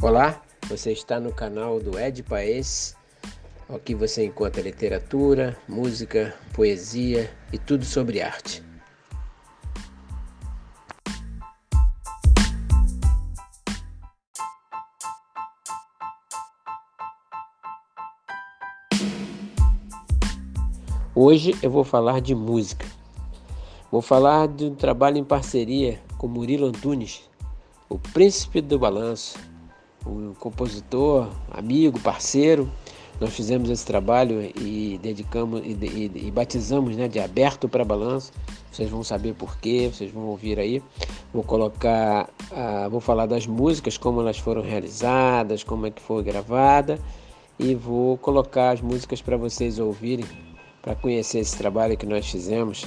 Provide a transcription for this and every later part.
Olá, você está no canal do Ed Paes. Aqui você encontra literatura, música, poesia e tudo sobre arte. Hoje eu vou falar de música. Vou falar de um trabalho em parceria com Murilo Antunes, o príncipe do balanço, um compositor, amigo, parceiro. Nós fizemos esse trabalho e dedicamos e, e, e batizamos né, de aberto para balanço. Vocês vão saber por quê, vocês vão ouvir aí. Vou colocar, uh, vou falar das músicas, como elas foram realizadas, como é que foi gravada e vou colocar as músicas para vocês ouvirem, para conhecer esse trabalho que nós fizemos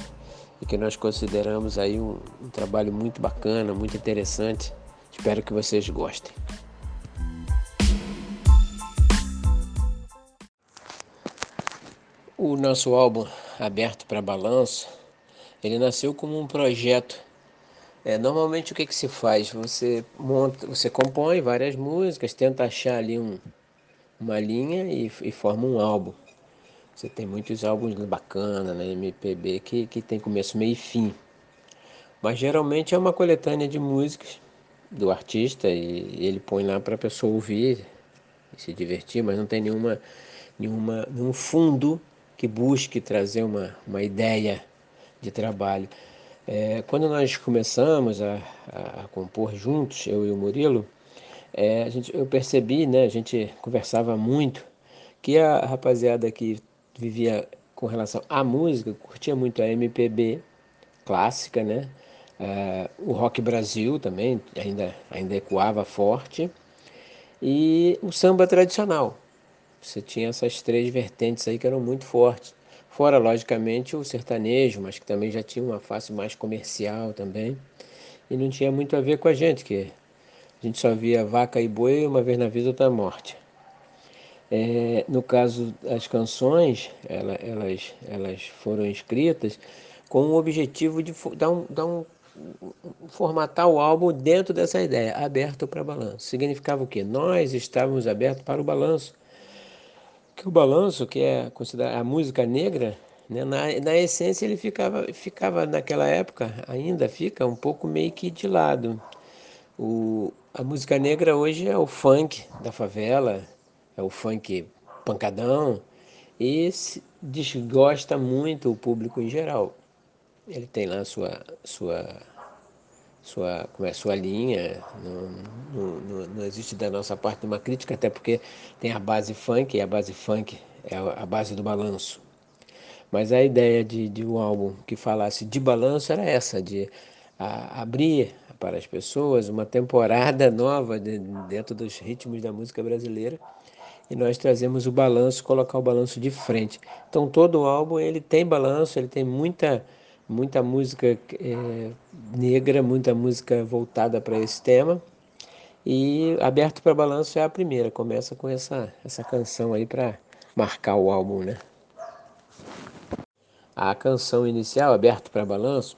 e que nós consideramos aí um, um trabalho muito bacana, muito interessante. Espero que vocês gostem. O nosso álbum aberto para balanço, ele nasceu como um projeto. É, normalmente o que, que se faz? Você monta, você compõe várias músicas, tenta achar ali um, uma linha e, e forma um álbum. Você tem muitos álbuns bacanas na MPB que, que tem começo, meio e fim. Mas geralmente é uma coletânea de músicas do artista e ele põe lá para a pessoa ouvir e se divertir, mas não tem nenhuma, nenhuma, nenhum fundo que busque trazer uma, uma ideia de trabalho. É, quando nós começamos a, a, compor juntos, eu e o Murilo, é, gente, eu percebi, né, a gente conversava muito, que a rapaziada que vivia com relação à música, curtia muito a MPB clássica, né? O rock Brasil também ainda, ainda ecoava forte, e o samba tradicional, você tinha essas três vertentes aí que eram muito fortes. Fora, logicamente, o sertanejo, mas que também já tinha uma face mais comercial também. E não tinha muito a ver com a gente, que a gente só via vaca e boi uma vez na vida, outra morte. É, no caso, as canções, ela, elas, elas foram escritas com o objetivo de dar um, dar um formatar o álbum dentro dessa ideia, aberto para balanço. Significava o quê? Nós estávamos abertos para o balanço que o balanço, que é considerada a música negra, né, na, na essência ele ficava, ficava naquela época, ainda fica um pouco meio que de lado. O, a música negra hoje é o funk da favela, é o funk pancadão, e desgosta muito o público em geral. Ele tem lá sua, sua sua, como é, sua linha, não, não, não, existe da nossa parte uma crítica, até porque tem a base funk, e a base funk é a base do balanço. Mas a ideia de, de um álbum que falasse de balanço era essa, de a, abrir para as pessoas uma temporada nova de, dentro dos ritmos da música brasileira e nós trazemos o balanço, colocar o balanço de frente. Então todo o álbum ele tem balanço, ele tem muita muita música é, negra, muita música voltada para esse tema. E Aberto para Balanço é a primeira, começa com essa, essa canção aí para marcar o álbum, né? A canção inicial, Aberto para Balanço,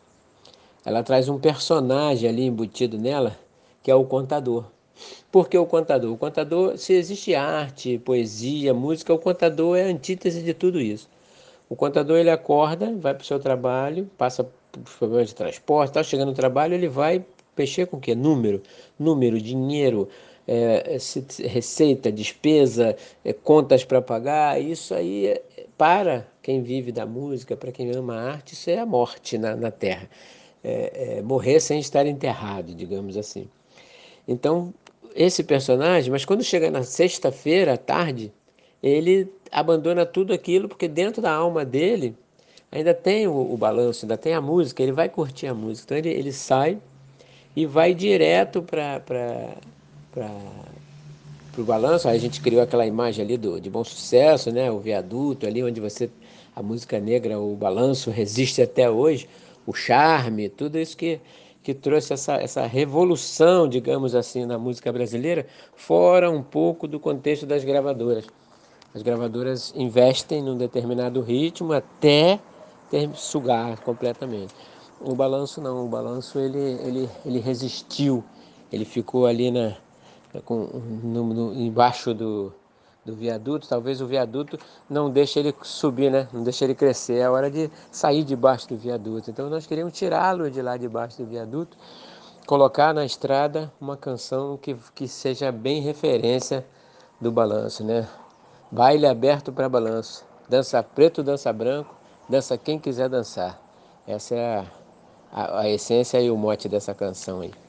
ela traz um personagem ali embutido nela, que é o contador. Por que o contador? O contador, se existe arte, poesia, música, o contador é a antítese de tudo isso. O contador ele acorda, vai para o seu trabalho, passa por problemas de transporte, está chegando no trabalho, ele vai mexer com o quê? Número, número, dinheiro, é, receita, despesa, é, contas para pagar. Isso aí, é, para quem vive da música, para quem ama a arte, isso é a morte na, na Terra. É, é, morrer sem estar enterrado, digamos assim. Então, esse personagem, mas quando chega na sexta-feira à tarde, ele abandona tudo aquilo, porque dentro da alma dele ainda tem o, o balanço, ainda tem a música, ele vai curtir a música. Então ele, ele sai e vai direto para o balanço. Aí a gente criou aquela imagem ali do, de bom sucesso, né? o viaduto ali onde você a música negra, o balanço resiste até hoje, o charme, tudo isso que, que trouxe essa, essa revolução, digamos assim, na música brasileira, fora um pouco do contexto das gravadoras. As gravadoras investem num determinado ritmo até ter, sugar completamente. O balanço não, o balanço ele, ele, ele resistiu, ele ficou ali na, com, no, no, embaixo do, do viaduto, talvez o viaduto não deixe ele subir, né? Não deixe ele crescer. É hora de sair debaixo do viaduto. Então nós queríamos tirá-lo de lá debaixo do viaduto, colocar na estrada uma canção que, que seja bem referência do balanço, né? Baile aberto para balanço. Dança preto, dança branco, dança quem quiser dançar. Essa é a, a, a essência e o mote dessa canção aí.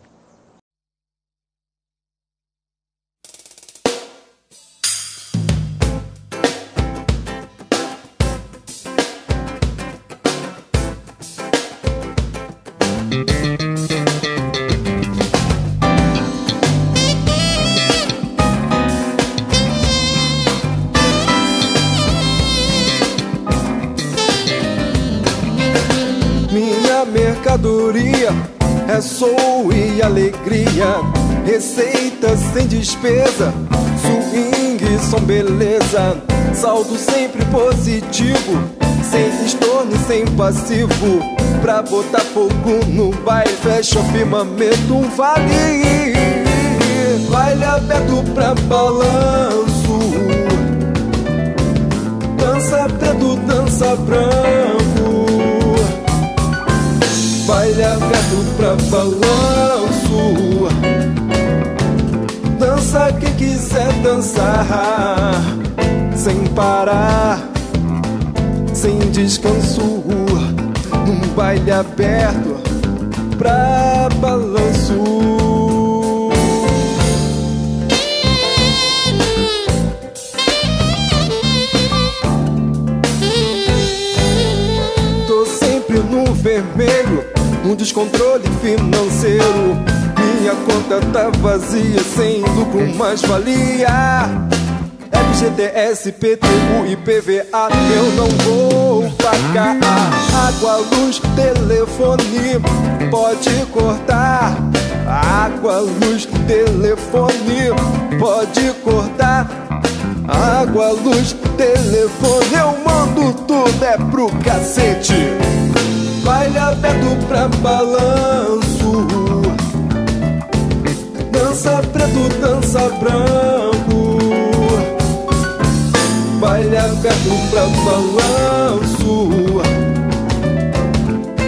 Despesa, swing são beleza, saldo sempre positivo, sem estorno e sem passivo, pra botar fogo no baile, fecha o firmamento, um vale, baile aberto pra balanço, dança preto, dança branco. Baile aberto pra balanço Dança quem quiser dançar Sem parar, sem descanso Num baile aberto pra balanço Tô sempre no vermelho um descontrole financeiro. Minha conta tá vazia, sem lucro mais valia. FGTS, PTU e PVA eu não vou pagar. Água, luz, telefone, pode cortar. Água, luz, telefone, pode cortar. Água, luz, telefone, eu mando tudo é pro cacete baile aberto pra balanço Dança preto, dança branco. Baile aberto pra balanço.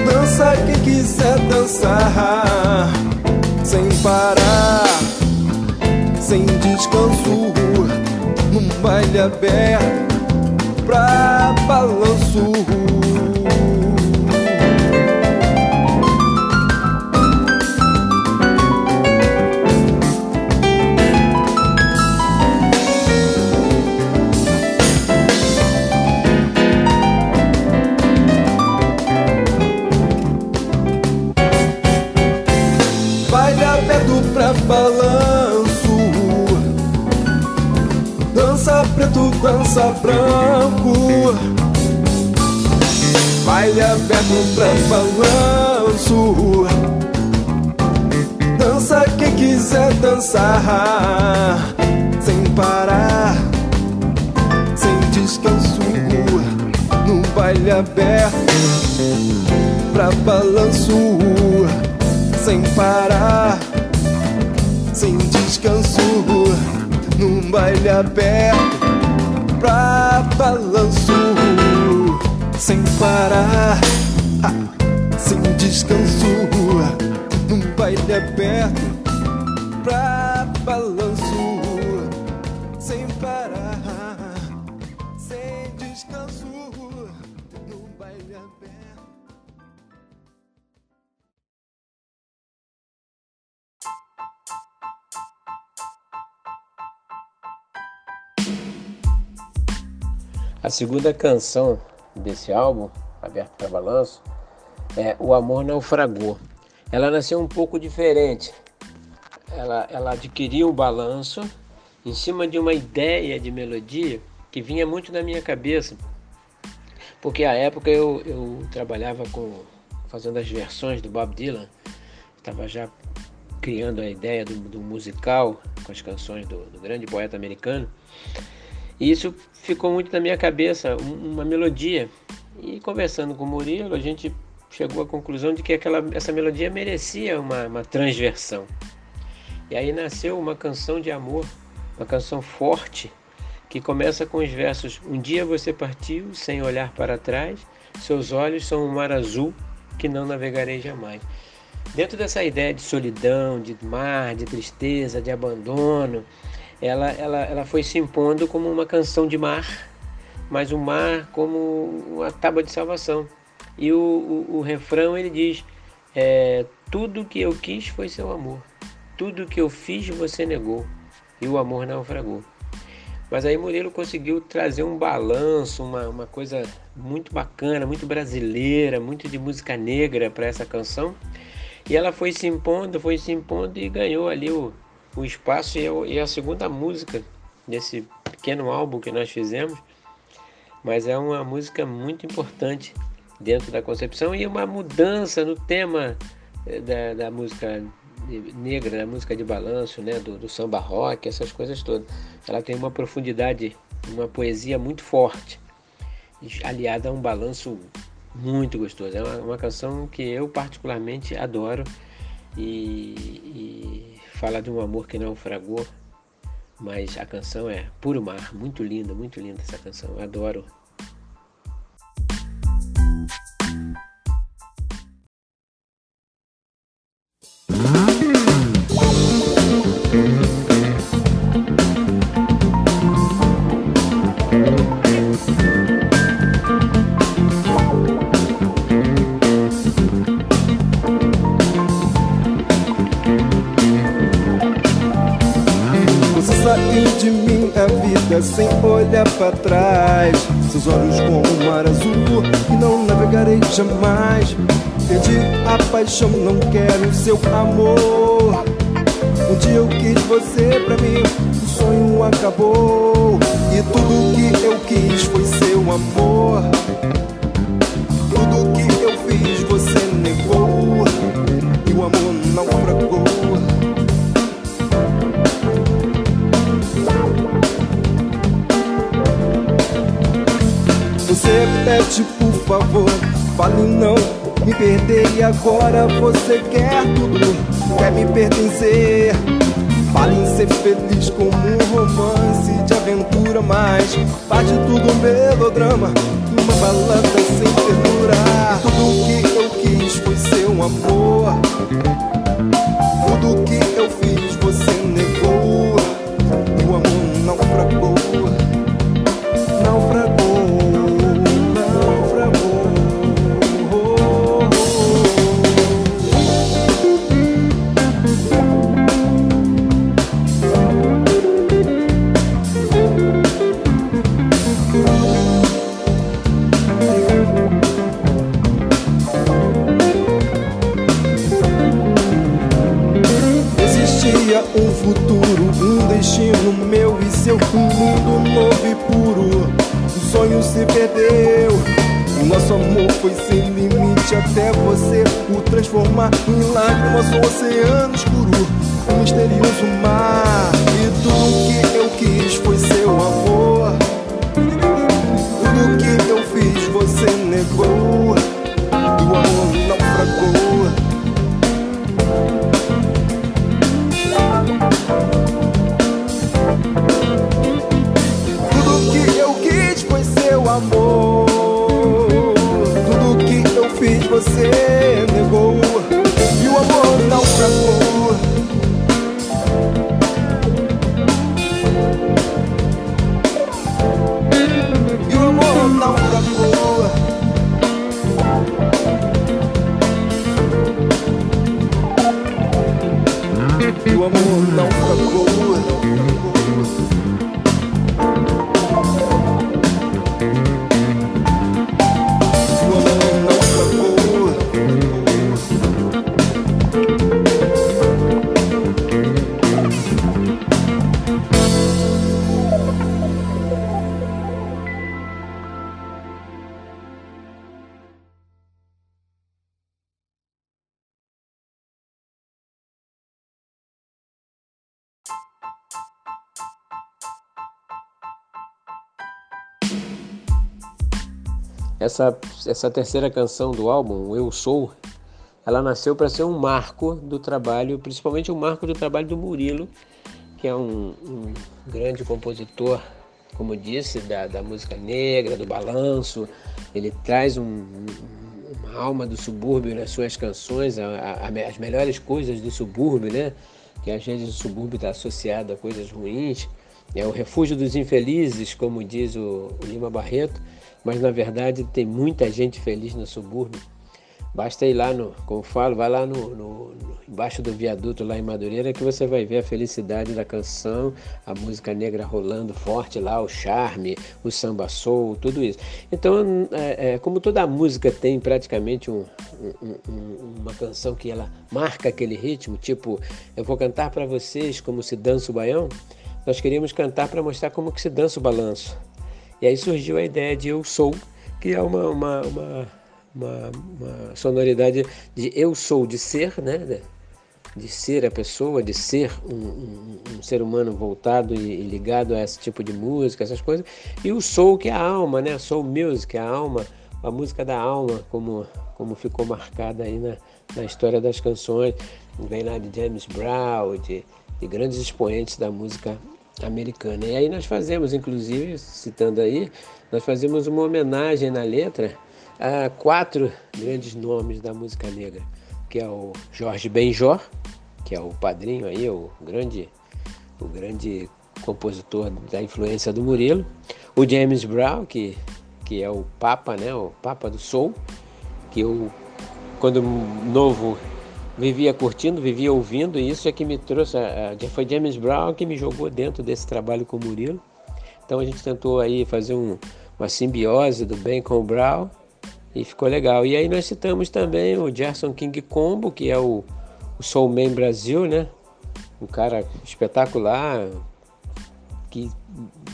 Dança quem quiser dançar Sem parar, sem descanso Num baile aberto pra balanço dança branco. Baile aberto pra balanço. Dança quem quiser dançar Sem parar Sem descanso. No baile aberto Pra balanço. Sem parar Sem descanso. Num baile aberto pra balanço sem parar, sem descanso, num baile aberto pra A segunda canção desse álbum, Aberto para Balanço, é O Amor Naufragou. Ela nasceu um pouco diferente. Ela, ela adquiriu o balanço em cima de uma ideia de melodia que vinha muito na minha cabeça. Porque à época eu, eu trabalhava com fazendo as versões do Bob Dylan, estava já criando a ideia do, do musical com as canções do, do grande poeta americano. E isso ficou muito na minha cabeça, uma melodia. E conversando com o Murilo, a gente chegou à conclusão de que aquela, essa melodia merecia uma, uma transversão. E aí nasceu uma canção de amor, uma canção forte, que começa com os versos: Um dia você partiu sem olhar para trás, seus olhos são um mar azul que não navegarei jamais. Dentro dessa ideia de solidão, de mar, de tristeza, de abandono, ela, ela, ela foi se impondo como uma canção de mar, mas o mar como uma tábua de salvação. E o, o, o refrão ele diz: é, Tudo que eu quis foi seu amor, tudo que eu fiz você negou, e o amor naufragou. Mas aí Murilo conseguiu trazer um balanço, uma, uma coisa muito bacana, muito brasileira, muito de música negra para essa canção. E ela foi se impondo, foi se impondo e ganhou ali o, o espaço. E, e a segunda música desse pequeno álbum que nós fizemos. Mas é uma música muito importante dentro da concepção e uma mudança no tema eh, da, da música negra, da música de balanço, né, do, do samba rock, essas coisas todas. Ela tem uma profundidade, uma poesia muito forte, aliada a um balanço muito gostoso. É uma, uma canção que eu particularmente adoro e, e fala de um amor que naufragou, mas a canção é puro mar, muito linda, muito linda essa canção. Eu adoro sem olhar para trás. Seus olhos como um mar azul que não navegarei jamais. Perdi a paixão, não quero seu amor. Um dia eu quis você pra mim, o sonho acabou. E tudo que eu quis foi seu amor. Tudo que eu fiz você negou. E o amor naufragou. Você pede por favor, fale não, me perder e agora você quer tudo, quer me pertencer. Fale em ser feliz como um romance de aventura, mas faz de tudo um melodrama, uma balada sem ternura. Tudo que eu quis foi seu amor, tudo que eu fiz você negou, transformar em lágrimas um oceano escuro, um misterioso mar. E tudo que eu quis foi seu amor. Tudo que eu fiz você negou. Essa, essa terceira canção do álbum, Eu Sou, ela nasceu para ser um marco do trabalho, principalmente um marco do trabalho do Murilo, que é um, um grande compositor, como disse, da, da, música negra, do balanço. Ele traz um, uma alma do subúrbio nas suas canções, a, a, as melhores coisas do subúrbio, né? Que às vezes o subúrbio está associado a coisas ruins. É o refúgio dos infelizes, como diz o, o Lima Barreto, mas na verdade tem muita gente feliz no subúrbio Basta ir lá no, como falo, vai lá no, no, no, embaixo do viaduto lá em Madureira que você vai ver a felicidade da canção, a música negra rolando forte lá, o charme, o samba soul, tudo isso. Então, é, é, como toda música tem praticamente um, um, um, uma canção que ela marca aquele ritmo, tipo, eu vou cantar para vocês como se dança o baião, nós queríamos cantar para mostrar como que se dança o balanço. E aí surgiu a ideia de Eu Sou, que é uma, uma, uma uma, uma sonoridade de eu sou, de ser, né? de ser a pessoa, de ser um, um, um ser humano voltado e, e, ligado a esse tipo de música, essas coisas. E o soul, que é a alma, né? Soul music, a alma, a música da alma, como, como ficou marcada aí na, na história das canções. Vem lá de James Brown, de, de grandes expoentes da música americana. E aí nós fazemos, inclusive, citando aí, nós fazemos uma homenagem na letra há quatro grandes nomes da música negra, que é o Jorge Benjor, que é o padrinho aí, o grande, o grande compositor da influência do Murilo, o James Brown, que, que é o Papa, né, o Papa do Soul, que eu, quando novo, vivia curtindo, vivia ouvindo, e isso é que me trouxe, foi James Brown que me jogou dentro desse trabalho com o Murilo. Então a gente tentou aí fazer um, uma simbiose do bem com o Brown, e ficou legal. E aí nós citamos também o Gerson King Combo, que é o, o Brasil, né? Um cara espetacular, que,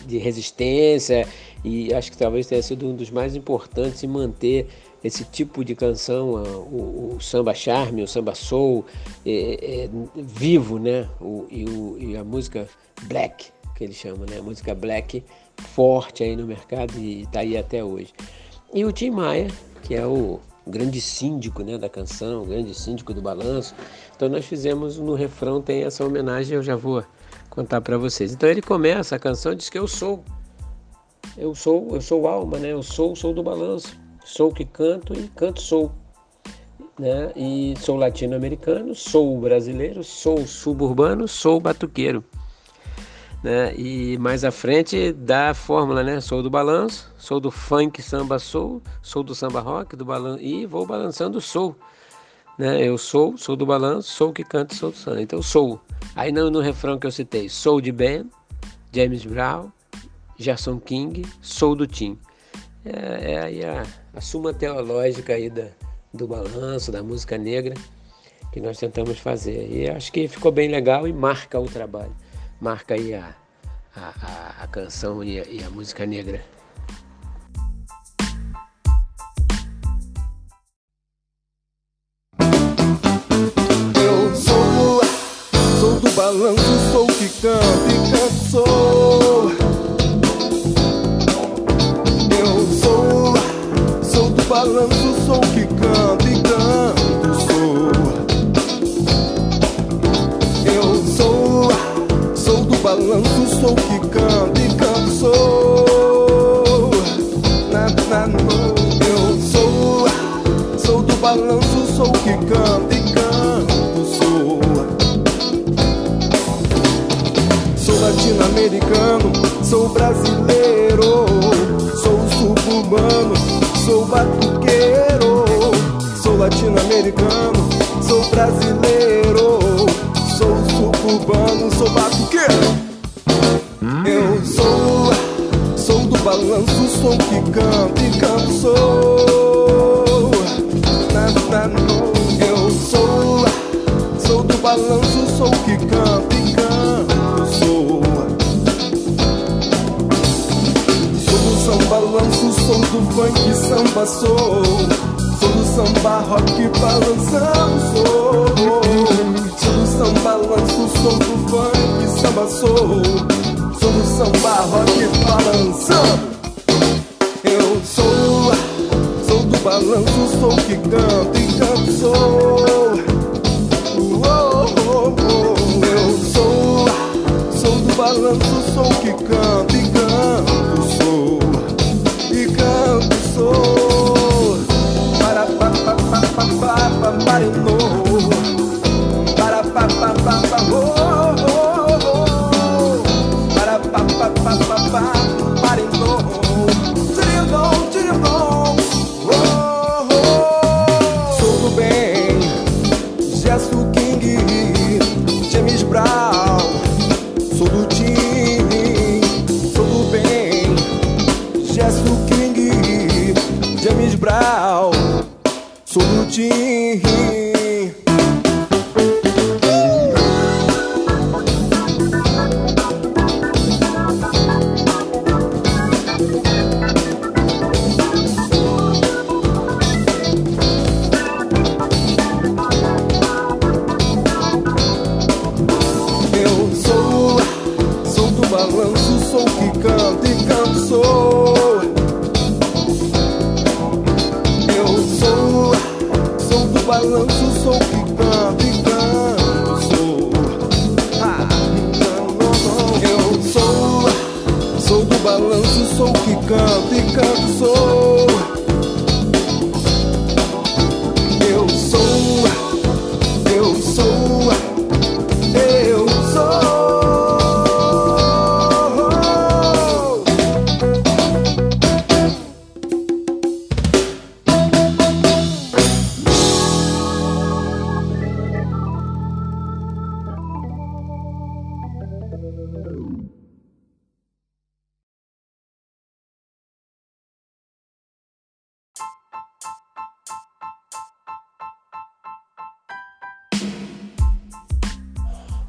de resistência, e acho que talvez tenha sido um dos mais importantes em manter esse tipo de canção, o, o samba charme, o samba soul, é, é, vivo, né? O, e, o, e a música black, que ele chama, né? A música black forte aí no mercado e está aí até hoje. E o Tim Maia, que é o grande síndico né, da canção, o grande síndico do balanço. Então nós fizemos no refrão tem essa homenagem, eu já vou contar para vocês. Então ele começa a canção diz que eu sou, eu sou, eu sou alma, né? Eu sou, sou do balanço, sou que canto e canto sou. Né? E sou latino-americano, sou brasileiro, sou suburbano, sou batuqueiro né? E mais à frente dá a fórmula, né? Sou do balanço, sou do funk samba soul, sou do samba rock, do balanço e vou balançando soul, né? Eu sou, sou do balanço, sou que canto, sou do samba. Então sou. Aí no, no refrão que eu citei, sou de Ben, James Brown, Jason King, sou do Tim. É, é aí a, suma teológica aí da, do balanço, da música negra que nós tentamos fazer. E acho que ficou bem legal e marca o trabalho marca aí a, a, a canção e a, e a música negra. Eu sou, sou do balanço, sou que canta e canto, sou. Balanço, sou que canta e canto, sou. balanço, sou que canto e canto sou. Na, na, no, eu sou, sou do balanço, sou que canto e canto sou. Sou latino-americano, sou brasileiro, sou suburbano, sou batuqueiro. Sou latino-americano, sou brasileiro, sou suburbano, sou batuqueiro. Eu sou, sou do balanço, sou que canto e canto sou. Na, na, no. Eu sou, sou do balanço, sou que canto e canto sou. Sou do samba balanço, Sou do funk samba sou, sou do samba rock balançamos sou, sou do samba lanço Sou do funk samba sou, sou do samba rock balançando. Eu sou Sou do balanço Sou que canto e canto sou. Eu sou Sou do balanço Sou que canta. e somebody knows.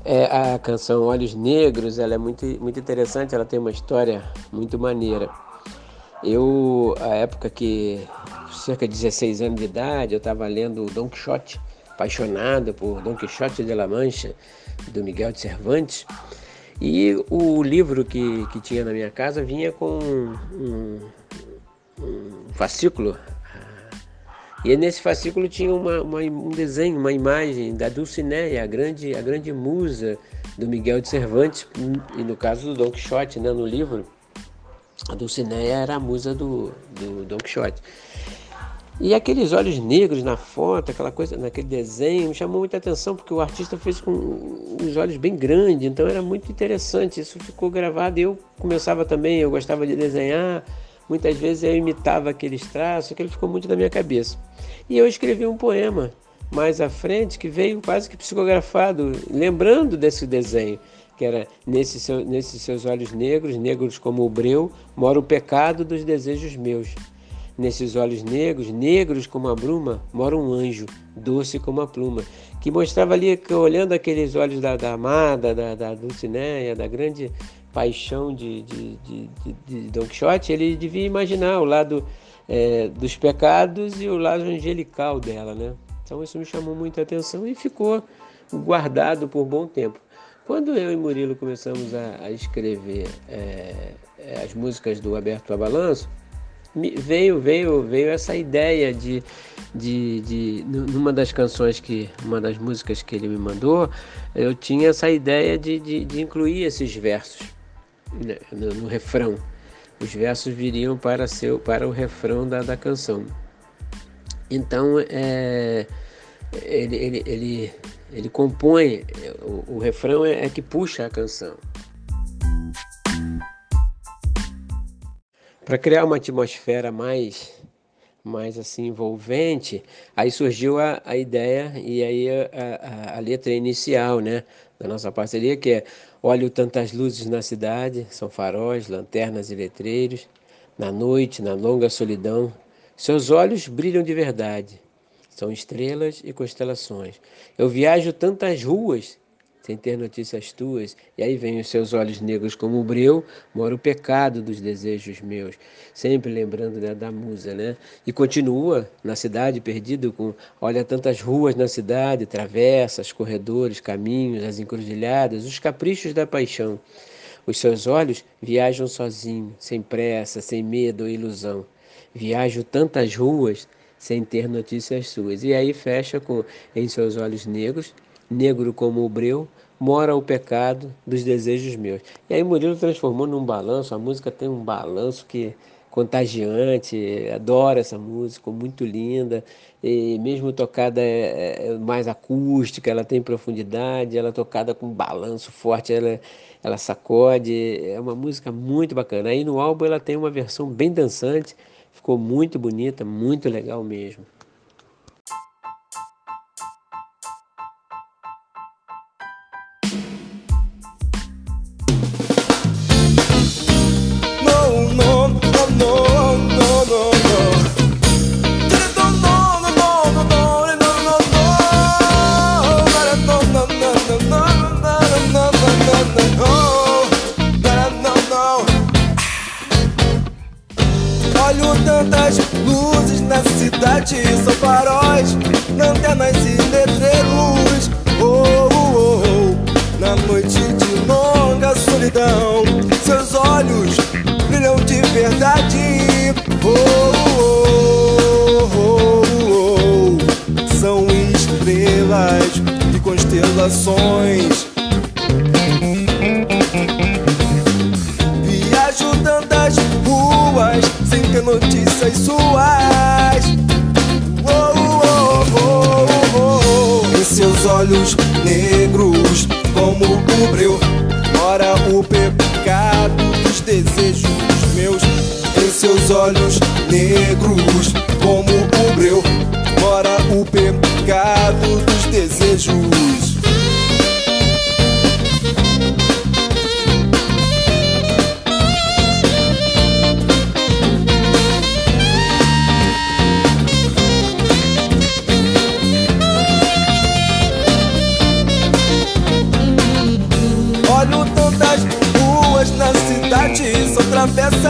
É, a canção Olhos Negros, ela é muito, muito interessante, ela tem uma história muito maneira. Eu, a época que, cerca de 16 anos de idade, eu estava lendo Don Quixote, apaixonado por Don Quixote de la Mancha, do Miguel de Cervantes, e o livro que, que tinha na minha casa vinha com um, um fascículo e nesse fascículo tinha uma, uma, um desenho, uma imagem da Dulcinea, a grande, a grande musa do Miguel de Cervantes, e no caso do Don Quixote, né, no livro, a Dulcinea era a musa do, do Don Quixote. E aqueles olhos negros na foto, aquela coisa, naquele desenho, me chamou muita atenção porque o artista fez com os olhos bem grandes, então era muito interessante. Isso ficou gravado. Eu começava também, eu gostava de desenhar, muitas vezes eu imitava aqueles traços, aquilo ficou muito na minha cabeça. E eu escrevi um poema mais à frente que veio quase que psicografado, lembrando desse desenho, que era nesses seu, nesses seus olhos negros, negros como o breu, mora o pecado dos desejos meus. Nesses olhos negros, negros como a bruma, mora um anjo, doce como a pluma, que mostrava ali, que, olhando aqueles olhos da, da amada, da, da Dulcineia, da grande paixão de, de, de, de, Don Quixote, ele devia imaginar o lado é, dos pecados e o lado angelical dela, né? Então isso me chamou muita atenção e ficou guardado por bom tempo. Quando eu e Murilo começamos a, a escrever é, é as músicas do Aberto a Balanço, veio veio veio essa ideia de, de, de numa das canções que uma das músicas que ele me mandou eu tinha essa ideia de, de, de incluir esses versos no, no refrão os versos viriam para, para o refrão da, da canção. Então, é, ele, ele, ele, ele compõe, o, o refrão é, é que puxa a canção. Para criar uma atmosfera mais mais assim envolvente, aí surgiu a, a ideia e aí a, a, a, letra inicial, né, da nossa parceria, que é Olho tantas luzes na cidade, são faróis, lanternas e letreiros, na noite, na longa solidão, seus olhos brilham de verdade, são estrelas e constelações. Eu viajo tantas ruas sem ter notícias tuas. E aí vem os seus olhos negros como o breu, mora o pecado dos desejos meus. Sempre lembrando né, da musa, né? E continua na cidade perdido com, olha tantas ruas na cidade, travessas, corredores, caminhos, as encruzilhadas, os caprichos da paixão. Os seus olhos viajam sozinhos, sem pressa, sem medo ou ilusão. Viajo tantas ruas sem ter notícias suas. E aí fecha com em seus olhos negros negro como o breu, mora o pecado dos desejos meus. E aí Murilo transformou num balanço, a música tem um balanço que contagiante, adoro essa música, muito linda, e mesmo tocada é, é mais acústica, ela tem profundidade, ela é tocada com balanço forte, ela, ela sacode, é uma música muito bacana. Aí no álbum ela tem uma versão bem dançante, ficou muito bonita, muito legal mesmo.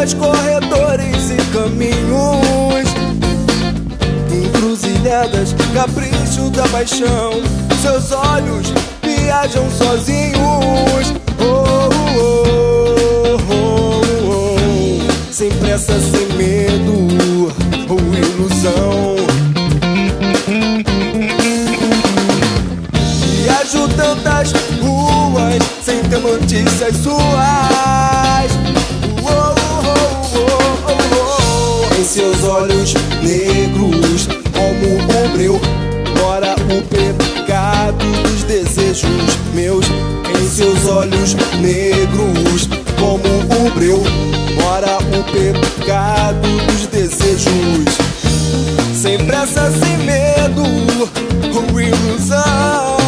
Travessas, corredores e caminhos. Encruzilhadas, capricho da paixão. Seus olhos viajam sozinhos. Oh, oh, oh, oh. Sem pressa, sem medo ou ilusão. Viajo tantas ruas sem ter notícias suas. Em seus olhos negros, como o breu, mora o pecado dos desejos meus. Em seus olhos negros, como o breu, mora o pecado dos desejos. Sem pressa, sem medo ou ilusão.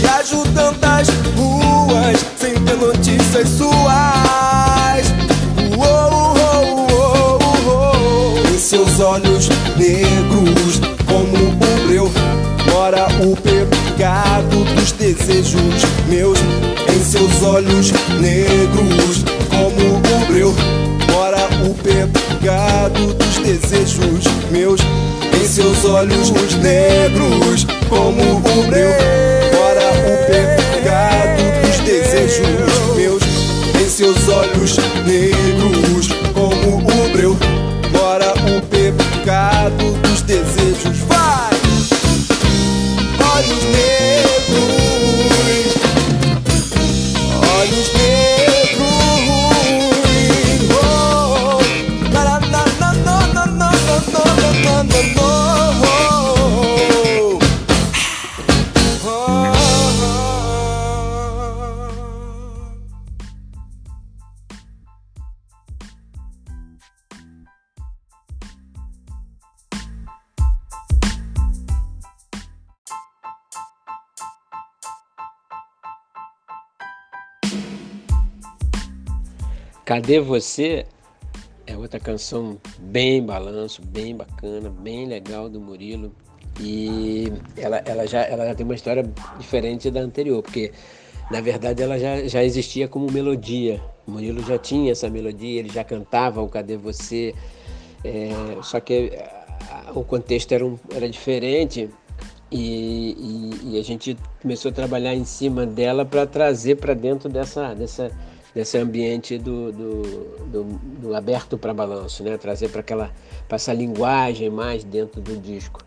Viajo tantas ruas sem ter notícias suas. Olhos negros, como o breu, mora o pecado dos desejos meus. Em seus olhos negros, como o breu, mora o pecado dos desejos meus. Em seus olhos negros, como o breu, mora o pecado dos desejos meus. Em seus olhos negros, Cadê Você é outra canção bem balanço, bem bacana, bem legal do Murilo. E ela, ela, já, ela já tem uma história diferente da anterior, porque na verdade ela já, já existia como melodia. O Murilo já tinha essa melodia, ele já cantava o Cadê Você, é, só que ah, o contexto era, um, era diferente e, e, e a gente começou a trabalhar em cima dela para trazer para dentro dessa, dessa, desse ambiente do, do, do, do aberto para balanço, né? trazer para aquela essa linguagem mais dentro do disco.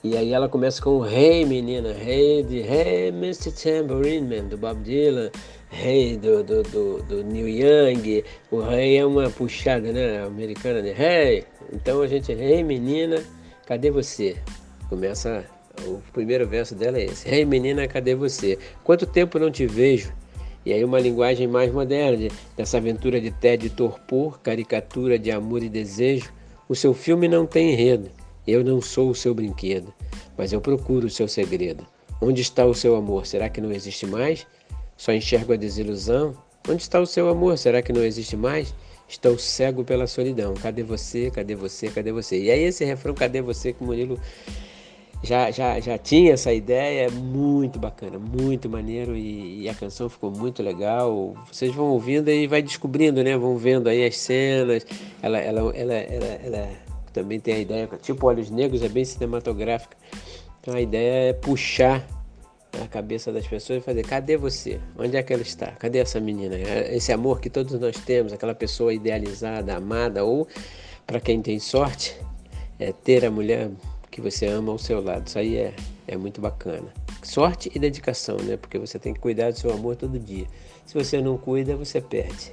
E aí ela começa com Hey menina, Hey de Hey Mr. Tambourine Man, do Bob Dylan, Hey do, do, do, do Neil Young, o Hey é uma puxada né, americana de Hey, então a gente, Hey menina, cadê você? Começa, o primeiro verso dela é esse, Hey menina, cadê você? Quanto tempo não te vejo? E aí uma linguagem mais moderna, de, dessa aventura de tédio e torpor, caricatura de amor e desejo. O seu filme não tem enredo, eu não sou o seu brinquedo, mas eu procuro o seu segredo. Onde está o seu amor? Será que não existe mais? Só enxergo a desilusão? Onde está o seu amor? Será que não existe mais? Estou cego pela solidão. Cadê você? Cadê você? Cadê você? E aí esse refrão, cadê você, que o Murilo já, já, já tinha essa ideia, é muito bacana, muito maneiro e, e, a canção ficou muito legal. Vocês vão ouvindo e vai descobrindo, né? Vão vendo aí as cenas. Ela, ela, ela, ela, ela também tem a ideia, tipo Olhos Negros, é bem cinematográfica. Então a ideia é puxar a cabeça das pessoas e fazer: cadê você? Onde é que ela está? Cadê essa menina? Esse amor que todos nós temos, aquela pessoa idealizada, amada, ou para quem tem sorte, é, ter a mulher que você ama ao seu lado. Isso aí é, é muito bacana. Sorte e dedicação, né? Porque você tem que cuidar do seu amor todo dia. Se você não cuida, você perde.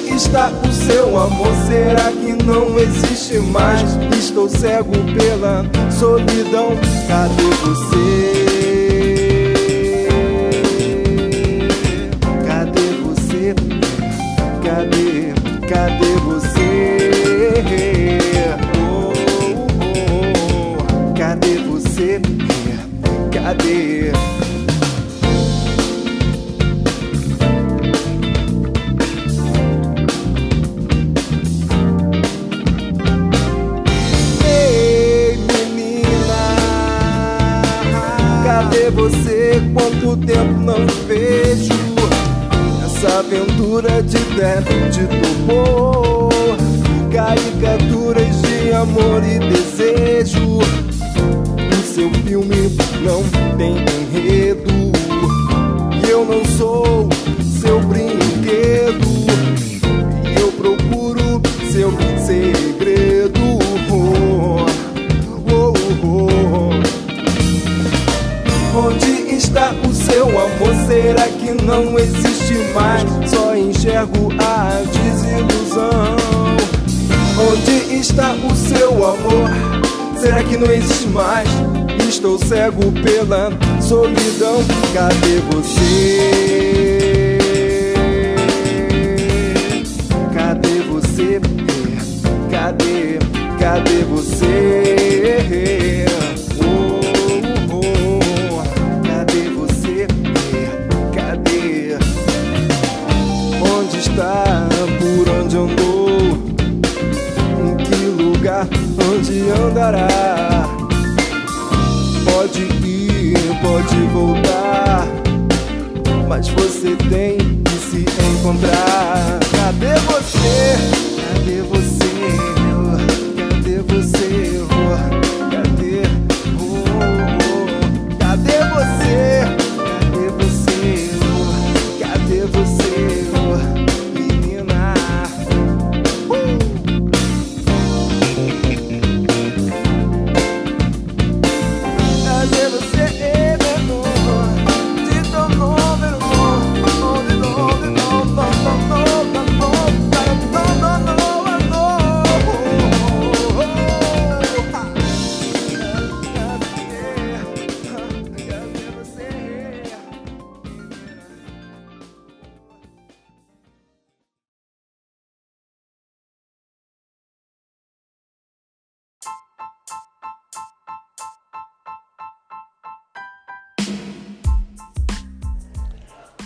está o seu amor? Será que não existe mais? Estou cego pela solidão. Cadê você? demais, só enxergo a desilusão. Onde está o seu amor? Será que não existe mais? Estou cego pela solidão. Cadê você? Cadê você? Cadê? Cadê você? andará. Pode ir, pode voltar, mas você tem que se encontrar. Cadê você?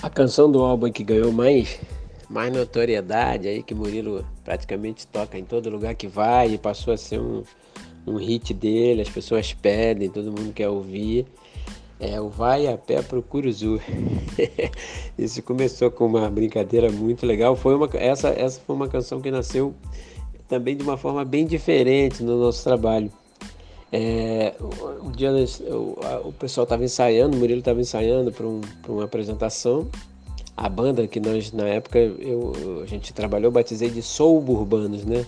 Canção do álbum que ganhou mais, mais notoriedade aí, que Murilo praticamente toca em todo lugar que vai e passou a ser um, um hit dele, as pessoas pedem, todo mundo quer ouvir. É o Vai a Pé pro Curuzu. Isso começou com uma brincadeira muito legal. Foi uma, essa, essa foi uma canção que nasceu também de uma forma bem diferente no nosso trabalho. É, um dia o, o pessoal estava ensaiando, o Murilo estava ensaiando para um, uma apresentação. A banda que nós, na época, eu, a gente trabalhou, batizei de Suburbanos, né?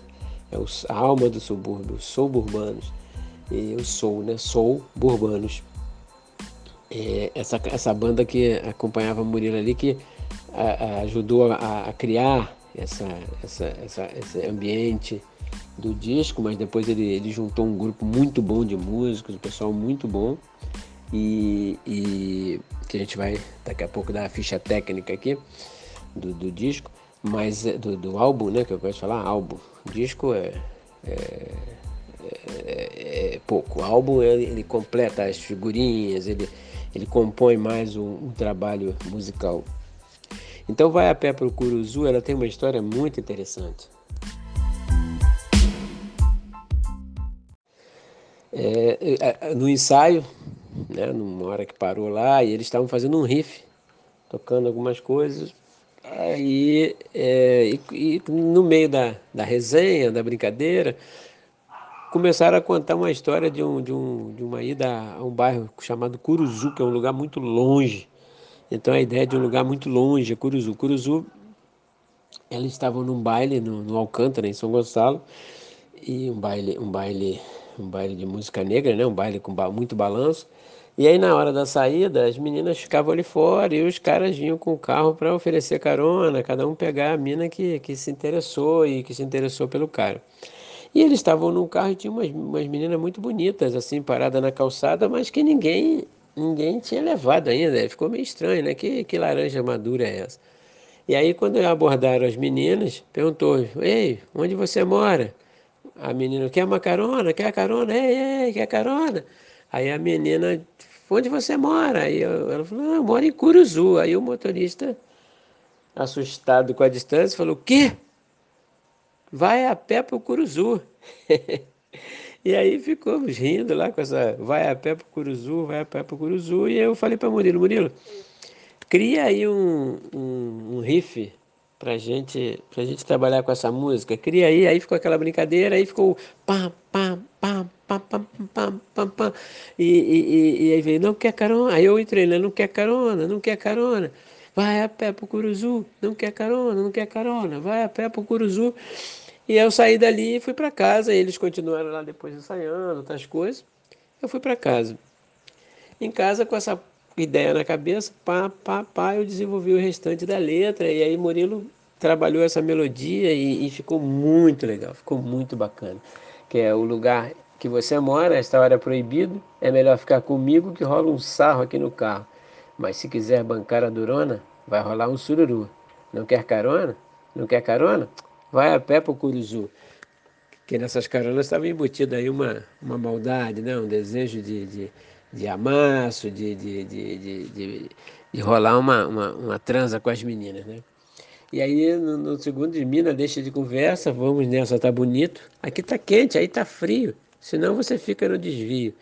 É a alma do subúrbio, Suburbanos. E eu sou, né? Sou Burbanos. é, essa, essa banda que acompanhava Murilo ali, que a, a ajudou a, a, criar essa, essa, essa, esse ambiente do disco, mas depois ele, ele juntou um grupo muito bom de músicos, um pessoal muito bom, e, e que a gente vai daqui a pouco dar a ficha técnica aqui do, do disco, mas é, do, do, álbum, né, que eu gosto de falar, álbum. Disco é, é, é, é pouco. O álbum ele, ele, completa as figurinhas, ele, ele compõe mais um, um trabalho musical. Então vai a pé para o Curuzu, ela tem uma história muito interessante. É, é, no ensaio, né, numa hora que parou lá, e eles estavam fazendo um riff, tocando algumas coisas. Aí, é, e, e, no meio da, da resenha, da brincadeira, começaram a contar uma história de, um, de, um, de uma ida a um bairro chamado Curuzu, que é um lugar muito longe. Então a ideia de um lugar muito longe é Curuzu. Curuzu, eles estavam num baile no, no Alcântara, em São Gonçalo, e um baile, um baile, um baile de música negra, né? um baile com muito balanço. E aí na hora da saída, as meninas ficavam ali fora e os caras vinham com o carro para oferecer carona, cada um pegar a mina que, que se interessou e que se interessou pelo cara. E eles estavam no carro e tinha umas, umas meninas muito bonitas, assim, paradas na calçada, mas que ninguém ninguém tinha levado ainda. Ficou meio estranho, né? Que, que laranja madura é essa? E aí, quando abordaram as meninas, perguntou: Ei, onde você mora? A menina, quer uma carona? Quer carona? Ei, ei, quer carona? Aí a menina, onde você mora? Aí ela falou: Não, eu moro em Curuzu. Aí o motorista, assustado com a distância, falou: O quê? vai a pé para o Curuzu. e aí ficamos rindo lá com essa vai a pé para o Curuzu, vai a pé para o Curuzu. E eu falei para Murilo, Murilo, cria aí um, um, um riff pra gente, pra gente trabalhar com essa música. Cria aí, aí ficou aquela brincadeira, aí ficou pam, pam, pam, pam, pam, pam, pam, pam. E, e, e, e aí veio, não quer carona. Aí eu entrei, né? Não quer carona, não quer carona. Vai a pé pro Curuzu, não quer carona, não quer carona, vai a pé pro Curuzu. E eu saí dali e fui para casa, eles continuaram lá depois ensaiando outras coisas. Eu fui para casa. Em casa, com essa ideia na cabeça, pá, pá, pá, eu desenvolvi o restante da letra. E aí Murilo trabalhou essa melodia e, e ficou muito legal, ficou muito bacana. Que é o lugar que você mora, esta hora é proibido, é melhor ficar comigo que rola um sarro aqui no carro. Mas se quiser bancar a durona, vai rolar um sururu. Não quer carona? Não quer carona? Vai a pé para o Curuzu. Que nessas caronas estava embutido aí uma, uma maldade, né? um desejo de, de, de amasso, de, de, de, de, rolar uma, uma, uma transa com as meninas. Né? E aí, no, no, segundo de mina, deixa de conversa, vamos nessa, tá bonito. Aqui tá quente, aí tá frio, senão você fica no desvio.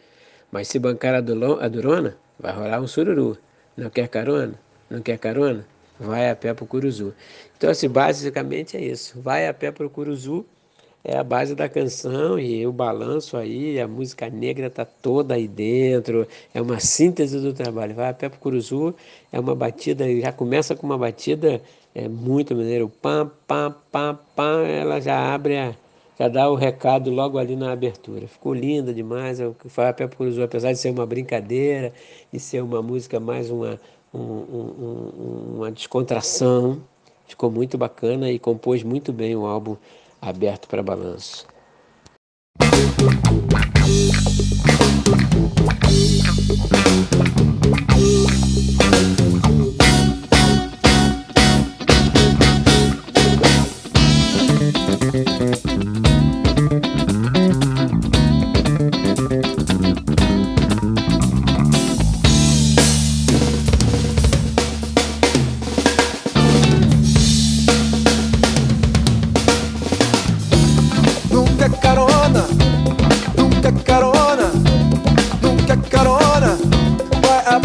Mas se bancar a, a durona, vai rolar um sururu. Não quer carona? Não quer carona? Vai a pé para o Curuzu. Então, assim, basicamente é isso. Vai a pé para o Curuzu é a base da canção e o balanço aí, a música negra está toda aí dentro, é uma síntese do trabalho. Vai a pé Curuzu, é uma batida, já começa com uma batida é muito maneiro, pam, pam, pam, pam, ela já abre a, já dá o recado logo ali na abertura. Ficou linda demais. O Fala Pé Curuzu, apesar de ser uma brincadeira e ser uma música mais uma, um, um, uma descontração, ficou muito bacana e compôs muito bem o álbum Aberto para Balanço.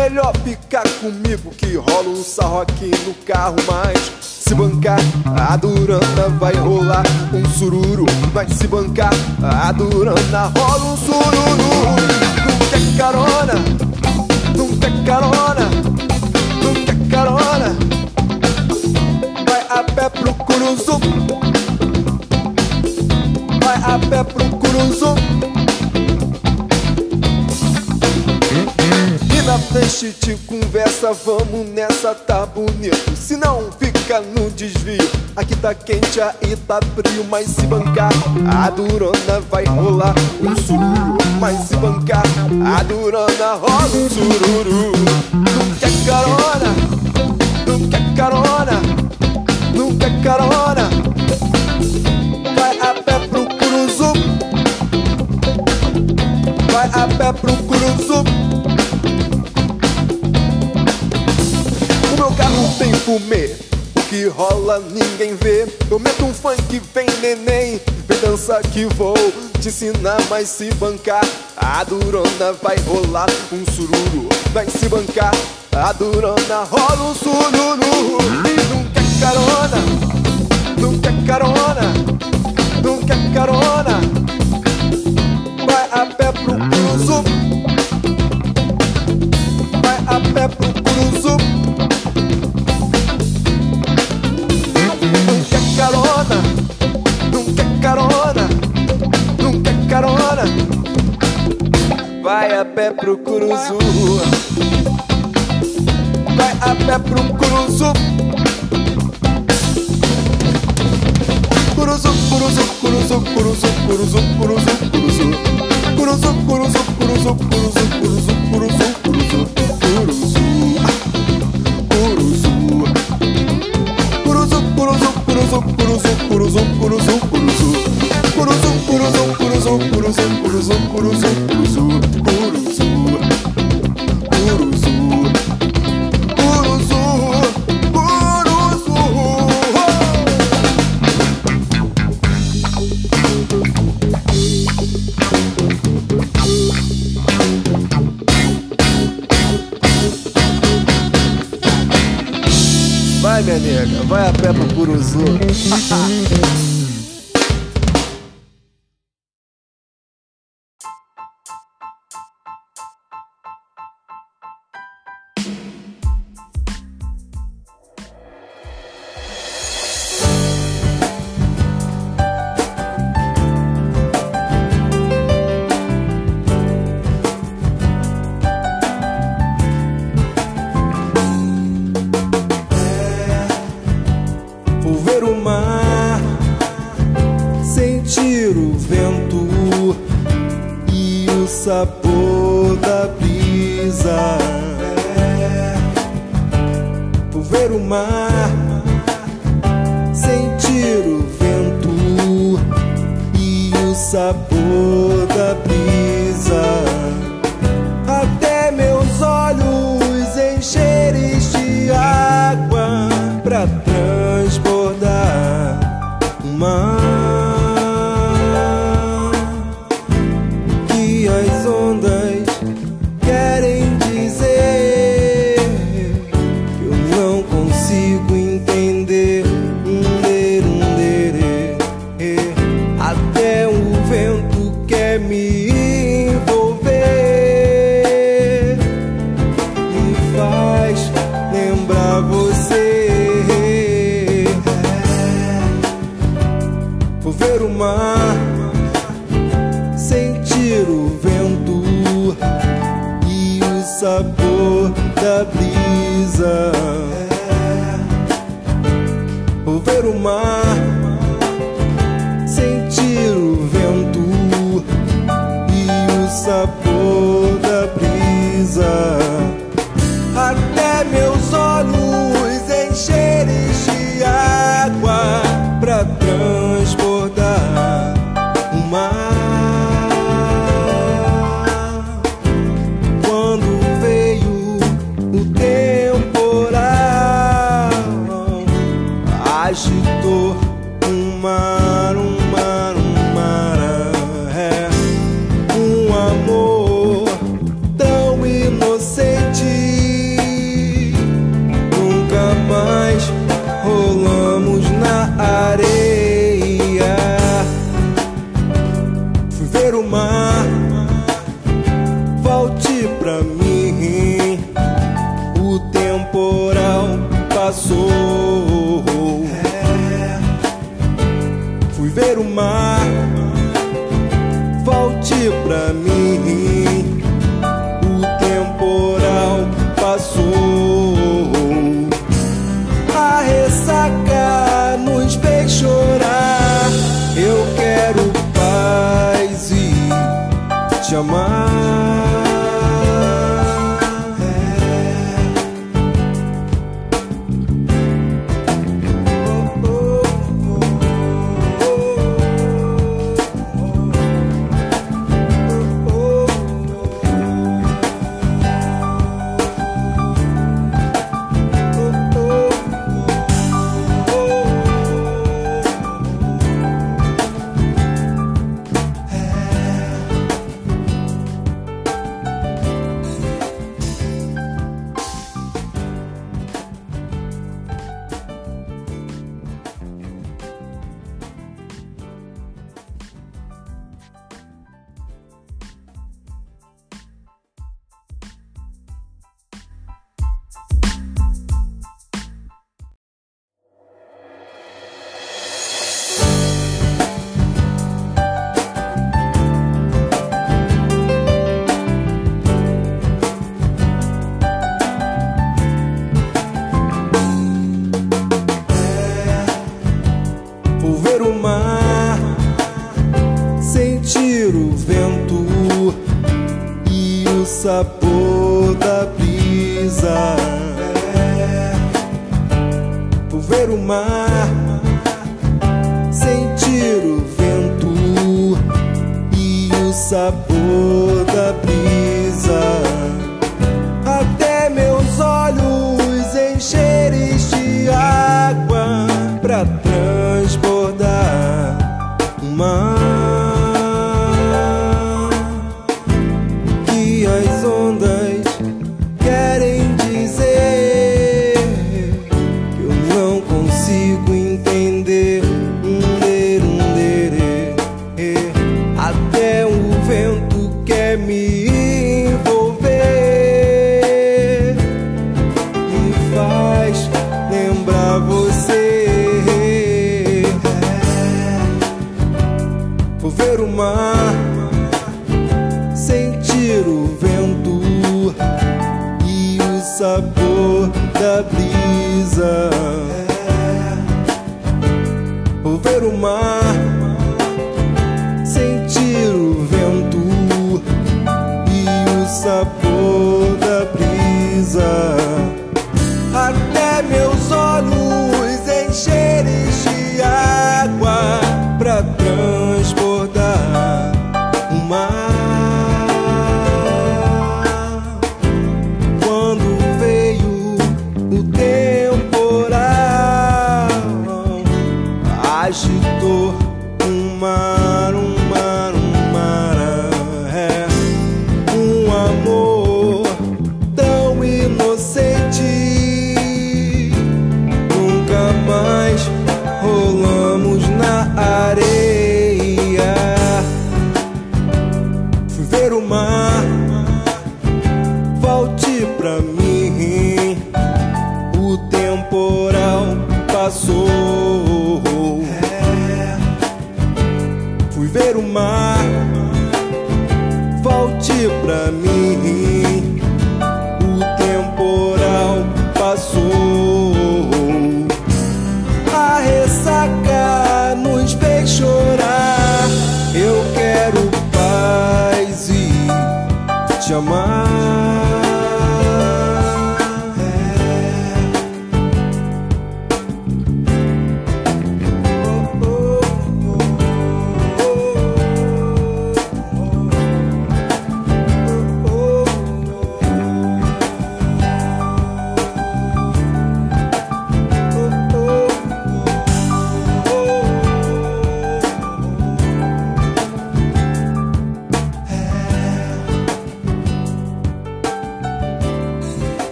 Melhor ficar comigo que rola um sarro aqui no carro, mas se bancar, a durana vai rolar um sururu. Vai se bancar, a durana rola um sururu. Não quer carona, não quer carona, não quer carona. Vai a pé pro Curuzu, vai a pé pro Curuzu. Na frente te conversa, vamos nessa, tá bonito. Se não fica no desvio, aqui tá quente, aí tá frio. Mas se bancar, a durona vai rolar um sururu. Mas se bancar, a durona rola um sururu. Não quer carona, não quer carona, não quer carona. Vai a pé pro Curuzu, vai a pé pro Curuzu. Fumê. O que rola ninguém vê. Eu meto um funk, vem neném. Vem dança que vou te ensinar, mas se bancar. A durona vai rolar um sururu. Vai se bancar. A durona rola um sururu. Não quer carona, não quer carona, não quer carona. Vai a pé pro cruzo. Vai a pé pro carona. Vai a pé pro Curuzu, vai a pé pro Curuzu. Curuzu, curuzu, curuzu, curuzu, curuzu, curuzu, curuzu. Curuzu, curuzu, curuzu, curuzu, curuzu, curuzu, curuzu, curuzu. curuzu, curuzu, curuzu, curuzu, curuzu. Curuzu, curuzu, curuzu, curuzu, curuzu, curuzu, curuzu, curuzu. Curuzu. Vai, minha nega, vai a pé pro Curuzu. faz lembrar você. Vou ver o mar, sentir o vento e o sabor da brisa. Vou ver o mar, sentir o vento e o sabor da brisa.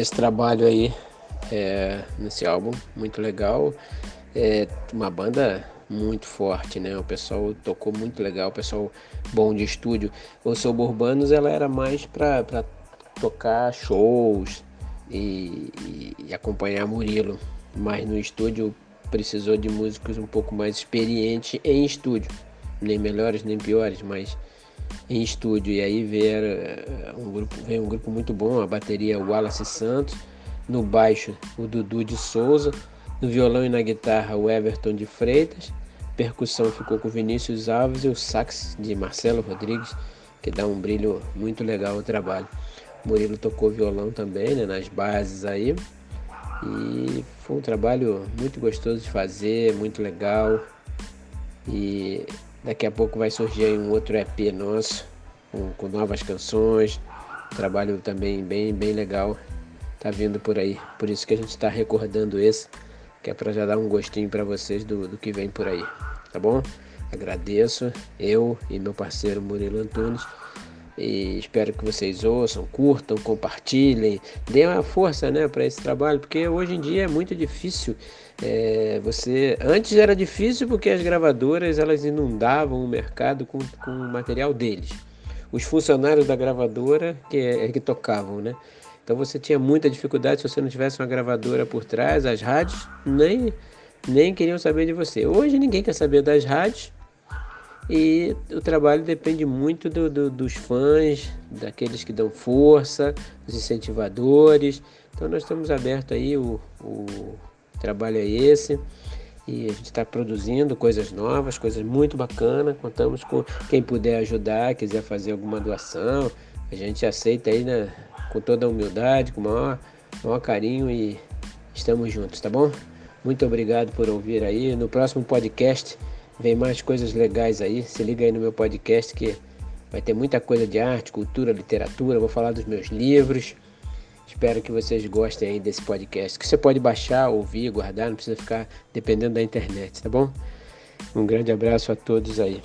Nesse trabalho aí, é, nesse álbum, muito legal. É uma banda muito forte, né? O pessoal tocou muito legal, o pessoal bom de estúdio. O Suburbanos ela era mais para tocar shows e, e, acompanhar Murilo, mas no estúdio precisou de músicos um pouco mais experientes em estúdio, nem melhores nem piores, mas em estúdio. E aí veio eh, um grupo, um grupo muito bom, a bateria Wallace Santos, no baixo o Dudu de Souza, no violão e na guitarra o Everton de Freitas, percussão ficou com Vinícius Alves e o sax de Marcelo Rodrigues, que dá um brilho muito legal ao trabalho. Murilo tocou violão também, né, nas bases aí. E foi um trabalho muito gostoso de fazer, muito legal. E daqui a pouco vai surgir um outro EP nosso, com, com novas canções. Trabalho também bem, bem legal. Tá vindo por aí. Por isso que a gente está recordando esse, que é para já dar um gostinho para vocês do, do que vem por aí. Tá bom? Agradeço eu e meu parceiro Murilo Antunes e espero que vocês ouçam, curtam, compartilhem, deem uma força né, para esse trabalho, porque hoje em dia é muito difícil. É, você Antes era difícil porque as gravadoras elas inundavam o mercado com, com o material deles. Os funcionários da gravadora que, é, que tocavam, né? Então você tinha muita dificuldade se você não tivesse uma gravadora por trás, as rádios nem, nem queriam saber de você. Hoje ninguém quer saber das rádios, e o trabalho depende muito do, do, dos fãs, daqueles que dão força, dos incentivadores. Então nós estamos abertos aí, o, o trabalho é esse. E a gente está produzindo coisas novas, coisas muito bacanas. Contamos com quem puder ajudar, quiser fazer alguma doação. A gente aceita aí né, com toda a humildade, com o maior, maior carinho e estamos juntos, tá bom? Muito obrigado por ouvir aí. No próximo podcast Vem mais coisas legais aí. Se liga aí no meu podcast que vai ter muita coisa de arte, cultura, literatura. Vou falar dos meus livros. Espero que vocês gostem aí desse podcast. Que você pode baixar, ouvir, guardar, não precisa ficar dependendo da internet, tá bom? Um grande abraço a todos aí.